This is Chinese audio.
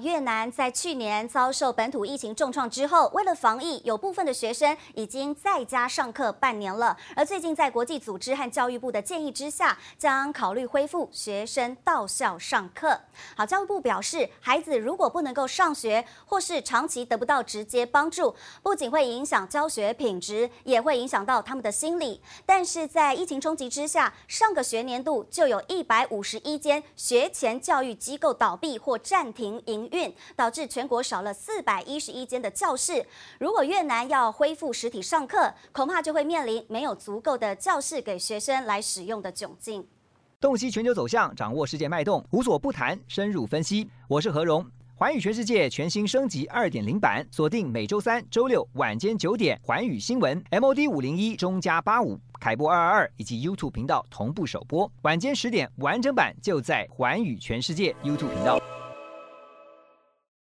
越南在去年遭受本土疫情重创之后，为了防疫，有部分的学生已经在家上课半年了。而最近在国际组织和教育部的建议之下，将考虑恢复学生到校上课。好，教育部表示，孩子如果不能够上学，或是长期得不到直接帮助，不仅会影响教学品质，也会影响到他们的心理。但是在疫情冲击之下，上个学年度就有一百五十一间学前教育机构倒闭或暂停营运导致全国少了四百一十一间的教室。如果越南要恢复实体上课，恐怕就会面临没有足够的教室给学生来使用的窘境。洞悉全球走向，掌握世界脉动，无所不谈，深入分析。我是何荣，环宇全世界全新升级二点零版，锁定每周三、周六晚间九点，环宇新闻 MOD 五零一中加八五凯播二二二以及 YouTube 频道同步首播，晚间十点完整版就在环宇全世界 YouTube 频道。